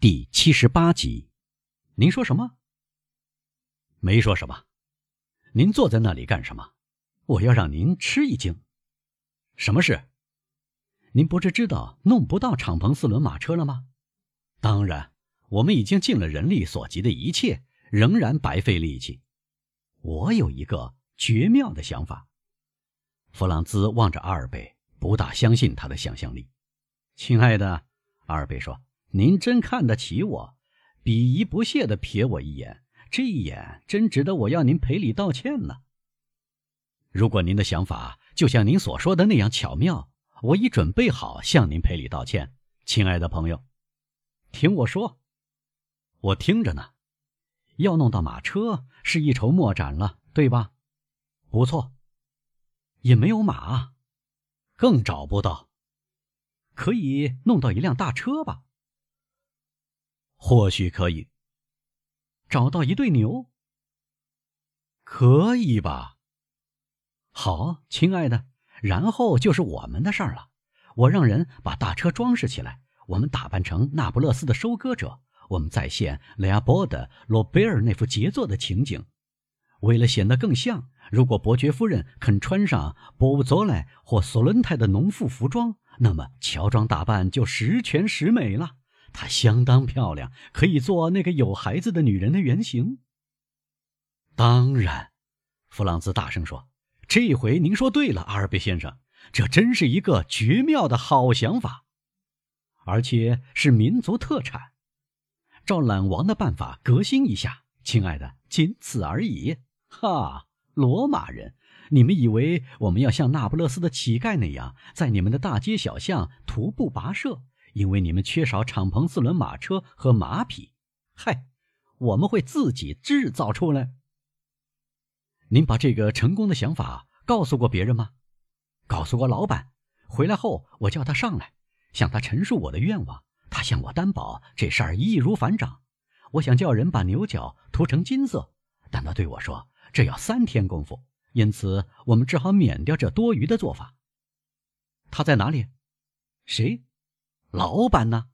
第七十八集。您说什么？没说什么。您坐在那里干什么？我要让您吃一惊。什么事？您不是知道弄不到敞篷四轮马车了吗？当然，我们已经尽了人力所及的一切，仍然白费力气。我有一个绝妙的想法。弗朗兹望着阿尔贝，不大相信他的想象力。亲爱的，阿尔贝说：“您真看得起我，鄙夷不屑地瞥我一眼，这一眼真值得我要您赔礼道歉呢。如果您的想法就像您所说的那样巧妙，我已准备好向您赔礼道歉，亲爱的朋友。听我说，我听着呢。要弄到马车是一筹莫展了，对吧？不错。也没有马，更找不到。可以弄到一辆大车吧？或许可以。找到一对牛，可以吧？好，亲爱的，然后就是我们的事儿了。我让人把大车装饰起来，我们打扮成那不勒斯的收割者，我们再现雷阿波的罗贝尔那幅杰作的情景。为了显得更像。如果伯爵夫人肯穿上波乌佐莱或索伦泰的农妇服装，那么乔装打扮就十全十美了。她相当漂亮，可以做那个有孩子的女人的原型。当然，弗朗兹大声说：“这回您说对了，阿尔贝先生，这真是一个绝妙的好想法，而且是民族特产。照懒王的办法革新一下，亲爱的，仅此而已。”哈。罗马人，你们以为我们要像那不勒斯的乞丐那样，在你们的大街小巷徒步跋涉？因为你们缺少敞篷四轮马车和马匹。嗨，我们会自己制造出来。您把这个成功的想法告诉过别人吗？告诉过老板。回来后，我叫他上来，向他陈述我的愿望。他向我担保这事儿易如反掌。我想叫人把牛角涂成金色，但他对我说。这要三天功夫，因此我们只好免掉这多余的做法。他在哪里？谁？老板呢？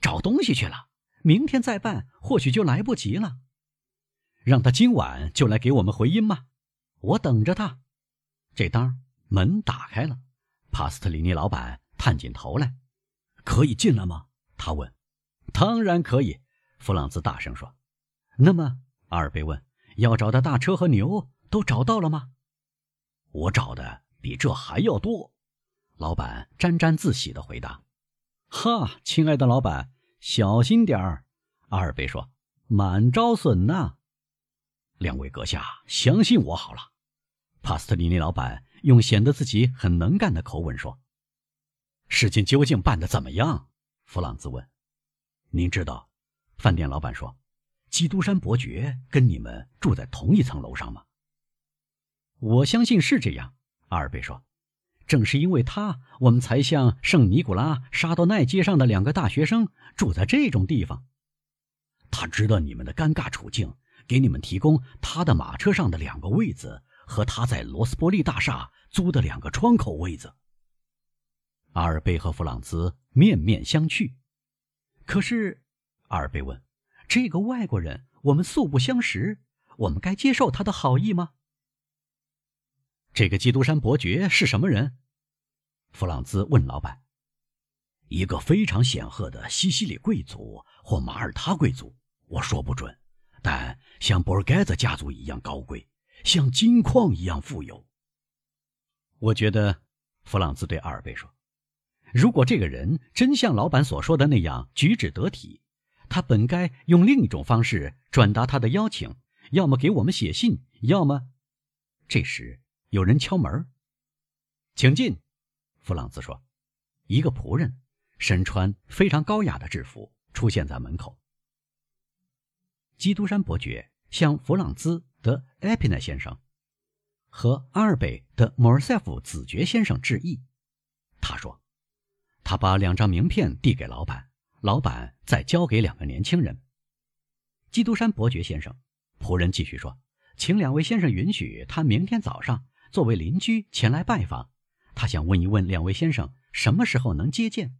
找东西去了。明天再办，或许就来不及了。让他今晚就来给我们回音吗？我等着他。这当门打开了，帕斯特里尼老板探进头来：“可以进来吗？”他问。“当然可以。”弗朗兹大声说。“那么？”阿尔贝问。要找的大车和牛都找到了吗？我找的比这还要多。老板沾沾自喜地回答：“哈，亲爱的老板，小心点儿。”阿尔贝说：“满招损呐。”两位阁下，相信我好了。帕斯特里尼老板用显得自己很能干的口吻说：“事情究竟办得怎么样？”弗朗兹问。“您知道？”饭店老板说。基督山伯爵跟你们住在同一层楼上吗？我相信是这样，阿尔贝说。正是因为他，我们才像圣尼古拉沙多奈街上的两个大学生住在这种地方。他知道你们的尴尬处境，给你们提供他的马车上的两个位子和他在罗斯伯利大厦租的两个窗口位子。阿尔贝和弗朗兹面面相觑。可是，阿尔贝问。这个外国人，我们素不相识，我们该接受他的好意吗？这个基督山伯爵是什么人？弗朗兹问老板。一个非常显赫的西西里贵族或马耳他贵族，我说不准，但像博尔盖泽家族一样高贵，像金矿一样富有。我觉得，弗朗兹对阿尔贝说：“如果这个人真像老板所说的那样举止得体。”他本该用另一种方式转达他的邀请，要么给我们写信，要么……这时有人敲门，请进。弗朗兹说：“一个仆人，身穿非常高雅的制服，出现在门口。”基督山伯爵向弗朗兹的埃皮奈先生和阿尔贝的莫尔塞夫子爵先生致意。他说：“他把两张名片递给老板。”老板再交给两个年轻人。基督山伯爵先生，仆人继续说：“请两位先生允许他明天早上作为邻居前来拜访。他想问一问两位先生什么时候能接见。”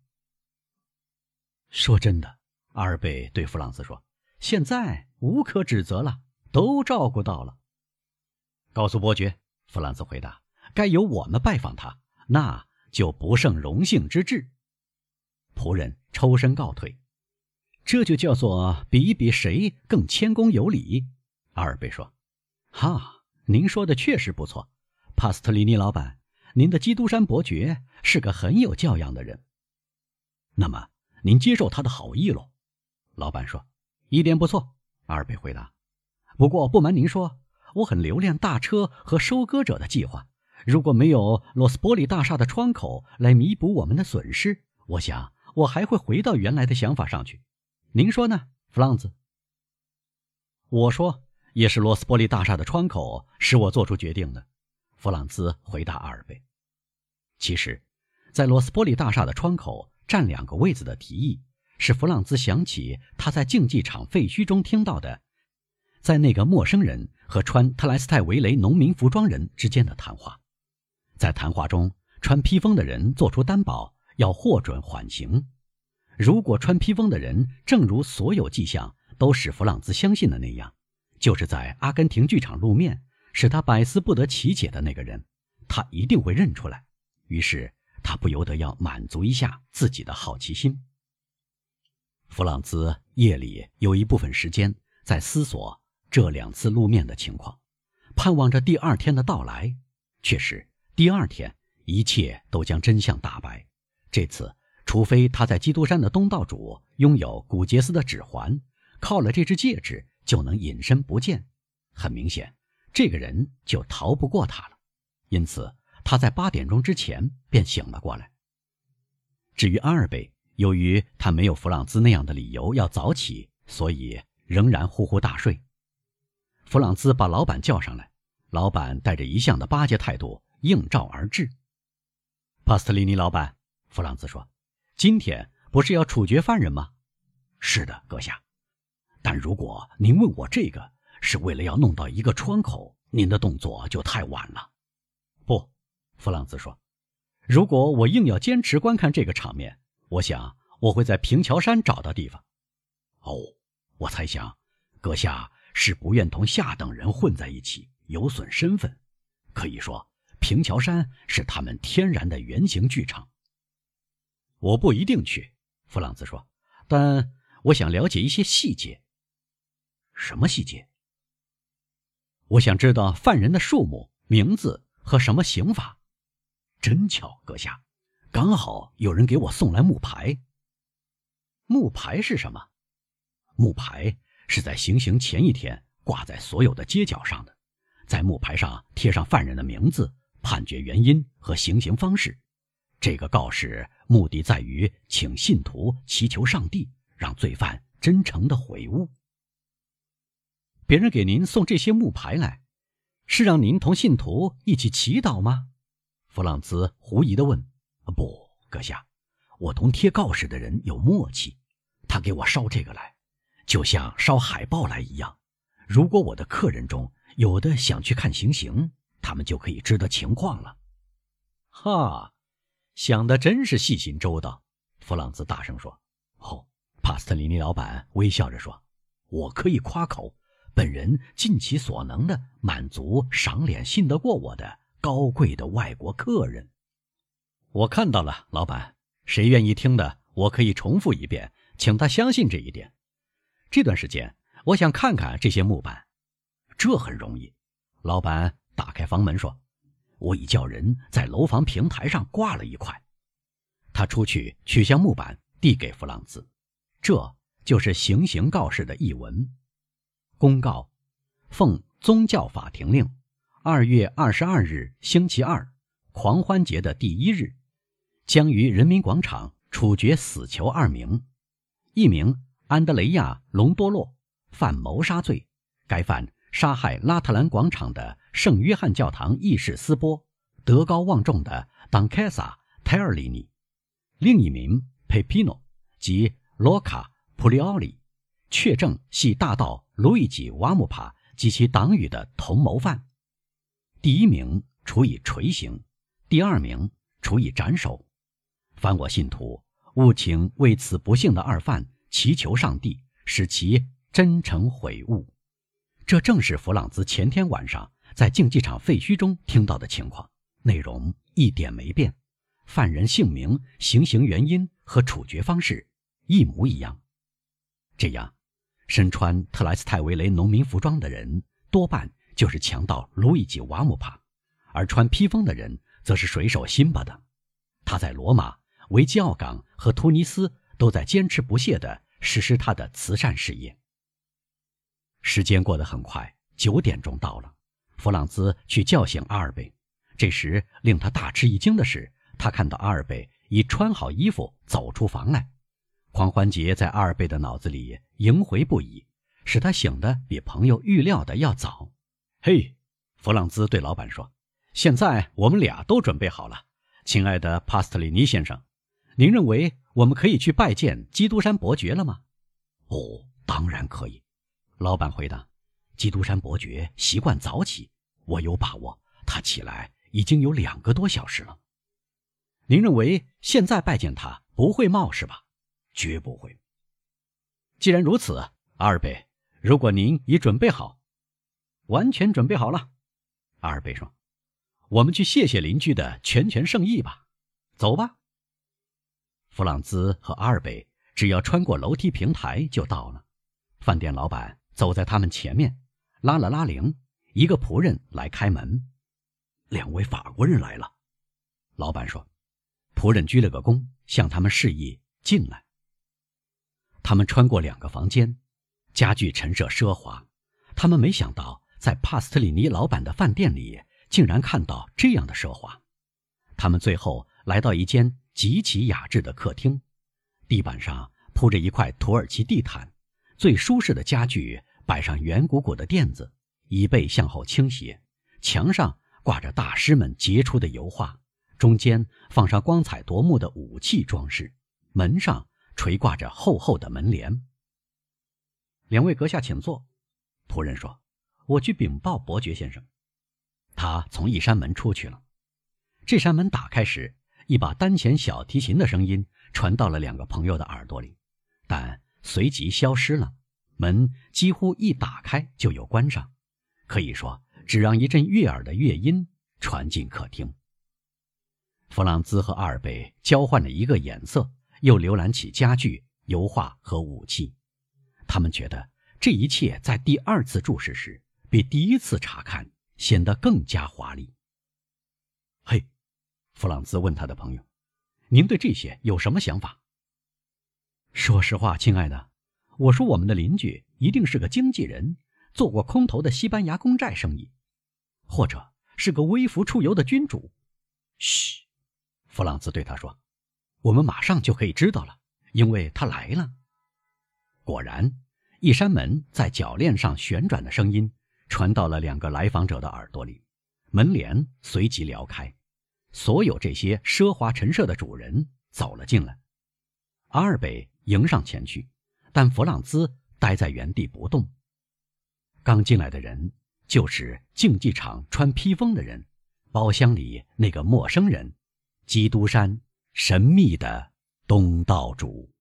说真的，阿尔贝对弗朗兹说：“现在无可指责了，都照顾到了。”告诉伯爵，弗朗兹回答：“该由我们拜访他，那就不胜荣幸之至。”仆人抽身告退。这就叫做比一比谁更谦恭有礼。阿尔贝说：“哈，您说的确实不错，帕斯特里尼老板，您的基督山伯爵是个很有教养的人。那么，您接受他的好意喽？”老板说：“一点不错。”阿尔贝回答。“不过，不瞒您说，我很留恋大车和收割者的计划。如果没有罗斯伯利大厦的窗口来弥补我们的损失，我想我还会回到原来的想法上去。您说呢，弗朗兹？”我说：“也是罗斯伯利大厦的窗口使我做出决定的。”弗朗兹回答阿尔贝。其实，在罗斯波利大厦的窗口占两个位子的提议。使弗朗兹想起他在竞技场废墟中听到的，在那个陌生人和穿特莱斯泰维雷农民服装人之间的谈话。在谈话中，穿披风的人做出担保，要获准缓刑。如果穿披风的人正如所有迹象都使弗朗兹相信的那样，就是在阿根廷剧场露面，使他百思不得其解的那个人，他一定会认出来。于是他不由得要满足一下自己的好奇心。弗朗兹夜里有一部分时间在思索这两次露面的情况，盼望着第二天的到来。确实，第二天一切都将真相大白。这次，除非他在基督山的东道主拥有古杰斯的指环，靠了这只戒指就能隐身不见。很明显，这个人就逃不过他了。因此，他在八点钟之前便醒了过来。至于阿尔贝，由于他没有弗朗兹那样的理由要早起，所以仍然呼呼大睡。弗朗兹把老板叫上来，老板带着一向的巴结态度应召而至。帕斯特里尼老板，弗朗兹说：“今天不是要处决犯人吗？”“是的，阁下。”“但如果您问我这个是为了要弄到一个窗口，您的动作就太晚了。”“不。”弗朗兹说，“如果我硬要坚持观看这个场面。”我想我会在平桥山找到地方。哦，我猜想，阁下是不愿同下等人混在一起，有损身份。可以说，平桥山是他们天然的圆形剧场。我不一定去，弗朗兹说，但我想了解一些细节。什么细节？我想知道犯人的数目、名字和什么刑法。真巧，阁下。刚好有人给我送来木牌。木牌是什么？木牌是在行刑前一天挂在所有的街角上的，在木牌上贴上犯人的名字、判决原因和行刑方式。这个告示目的在于请信徒祈求上帝让罪犯真诚的悔悟。别人给您送这些木牌来，是让您同信徒一起祈祷吗？弗朗兹狐疑地问。不，阁下，我同贴告示的人有默契，他给我捎这个来，就像捎海报来一样。如果我的客人中有的想去看行刑，他们就可以知道情况了。哈，想的真是细心周到。弗朗兹大声说：“哦。”帕斯特里尼老板微笑着说：“我可以夸口，本人尽其所能的满足赏脸信得过我的高贵的外国客人。”我看到了，老板。谁愿意听的，我可以重复一遍，请他相信这一点。这段时间，我想看看这些木板。这很容易。老板打开房门说：“我已叫人在楼房平台上挂了一块。”他出去取下木板，递给弗朗兹。这就是行刑告示的译文。公告：奉宗教法庭令，二月二十二日星期二，狂欢节的第一日。将于人民广场处决死囚二名，一名安德雷亚·隆多洛犯谋杀罪，该犯杀害拉特兰广场的圣约翰教堂议事斯波德高望重的当凯撒泰尔里尼；另一名佩皮诺及罗卡普利奥里，确证系大盗路易吉瓦姆帕及其党羽的同谋犯。第一名处以锤刑，第二名处以斩首。凡我信徒，务请为此不幸的二犯祈求上帝使其真诚悔悟。这正是弗朗兹前天晚上在竞技场废墟中听到的情况，内容一点没变，犯人姓名、行刑原因和处决方式一模一样。这样，身穿特莱斯泰维雷农民服装的人多半就是强盗路易吉·瓦姆帕，而穿披风的人则是水手辛巴的。他在罗马、维基奥港和突尼斯都在坚持不懈地实施他的慈善事业。时间过得很快，九点钟到了，弗朗兹去叫醒阿尔贝。这时令他大吃一惊的是，他看到阿尔贝已穿好衣服走出房来。狂欢节在阿尔贝的脑子里萦回不已，使他醒得比朋友预料的要早。嘿，弗朗兹对老板说：“现在我们俩都准备好了。”亲爱的帕斯特里尼先生，您认为我们可以去拜见基督山伯爵了吗？哦，当然可以。老板回答：“基督山伯爵习惯早起，我有把握，他起来已经有两个多小时了。您认为现在拜见他不会冒失吧？绝不会。既然如此，阿尔贝，如果您已准备好，完全准备好了，阿尔贝说。”我们去谢谢邻居的拳拳圣意吧，走吧。弗朗兹和阿尔贝只要穿过楼梯平台就到了。饭店老板走在他们前面，拉了拉铃，一个仆人来开门。两位法国人来了，老板说。仆人鞠了个躬，向他们示意进来。他们穿过两个房间，家具陈设奢华。他们没想到，在帕斯特里尼老板的饭店里。竟然看到这样的奢华，他们最后来到一间极其雅致的客厅，地板上铺着一块土耳其地毯，最舒适的家具摆上圆鼓鼓的垫子，椅背向后倾斜，墙上挂着大师们杰出的油画，中间放上光彩夺目的武器装饰，门上垂挂着厚厚的门帘。两位阁下请坐，仆人说：“我去禀报伯爵先生。”他从一扇门出去了。这扇门打开时，一把单弦小提琴的声音传到了两个朋友的耳朵里，但随即消失了。门几乎一打开就又关上，可以说只让一阵悦耳的乐音传进客厅。弗朗兹和阿尔贝交换了一个眼色，又浏览起家具、油画和武器。他们觉得这一切在第二次注视时，比第一次查看。显得更加华丽。嘿，弗朗兹问他的朋友：“您对这些有什么想法？”说实话，亲爱的，我说我们的邻居一定是个经纪人，做过空头的西班牙公债生意，或者是个微服出游的君主。嘘，弗朗兹对他说：“我们马上就可以知道了，因为他来了。”果然，一扇门在铰链上旋转的声音。传到了两个来访者的耳朵里，门帘随即撩开，所有这些奢华陈设的主人走了进来。阿尔贝迎上前去，但弗朗兹待在原地不动。刚进来的人就是竞技场穿披风的人，包厢里那个陌生人，基督山神秘的东道主。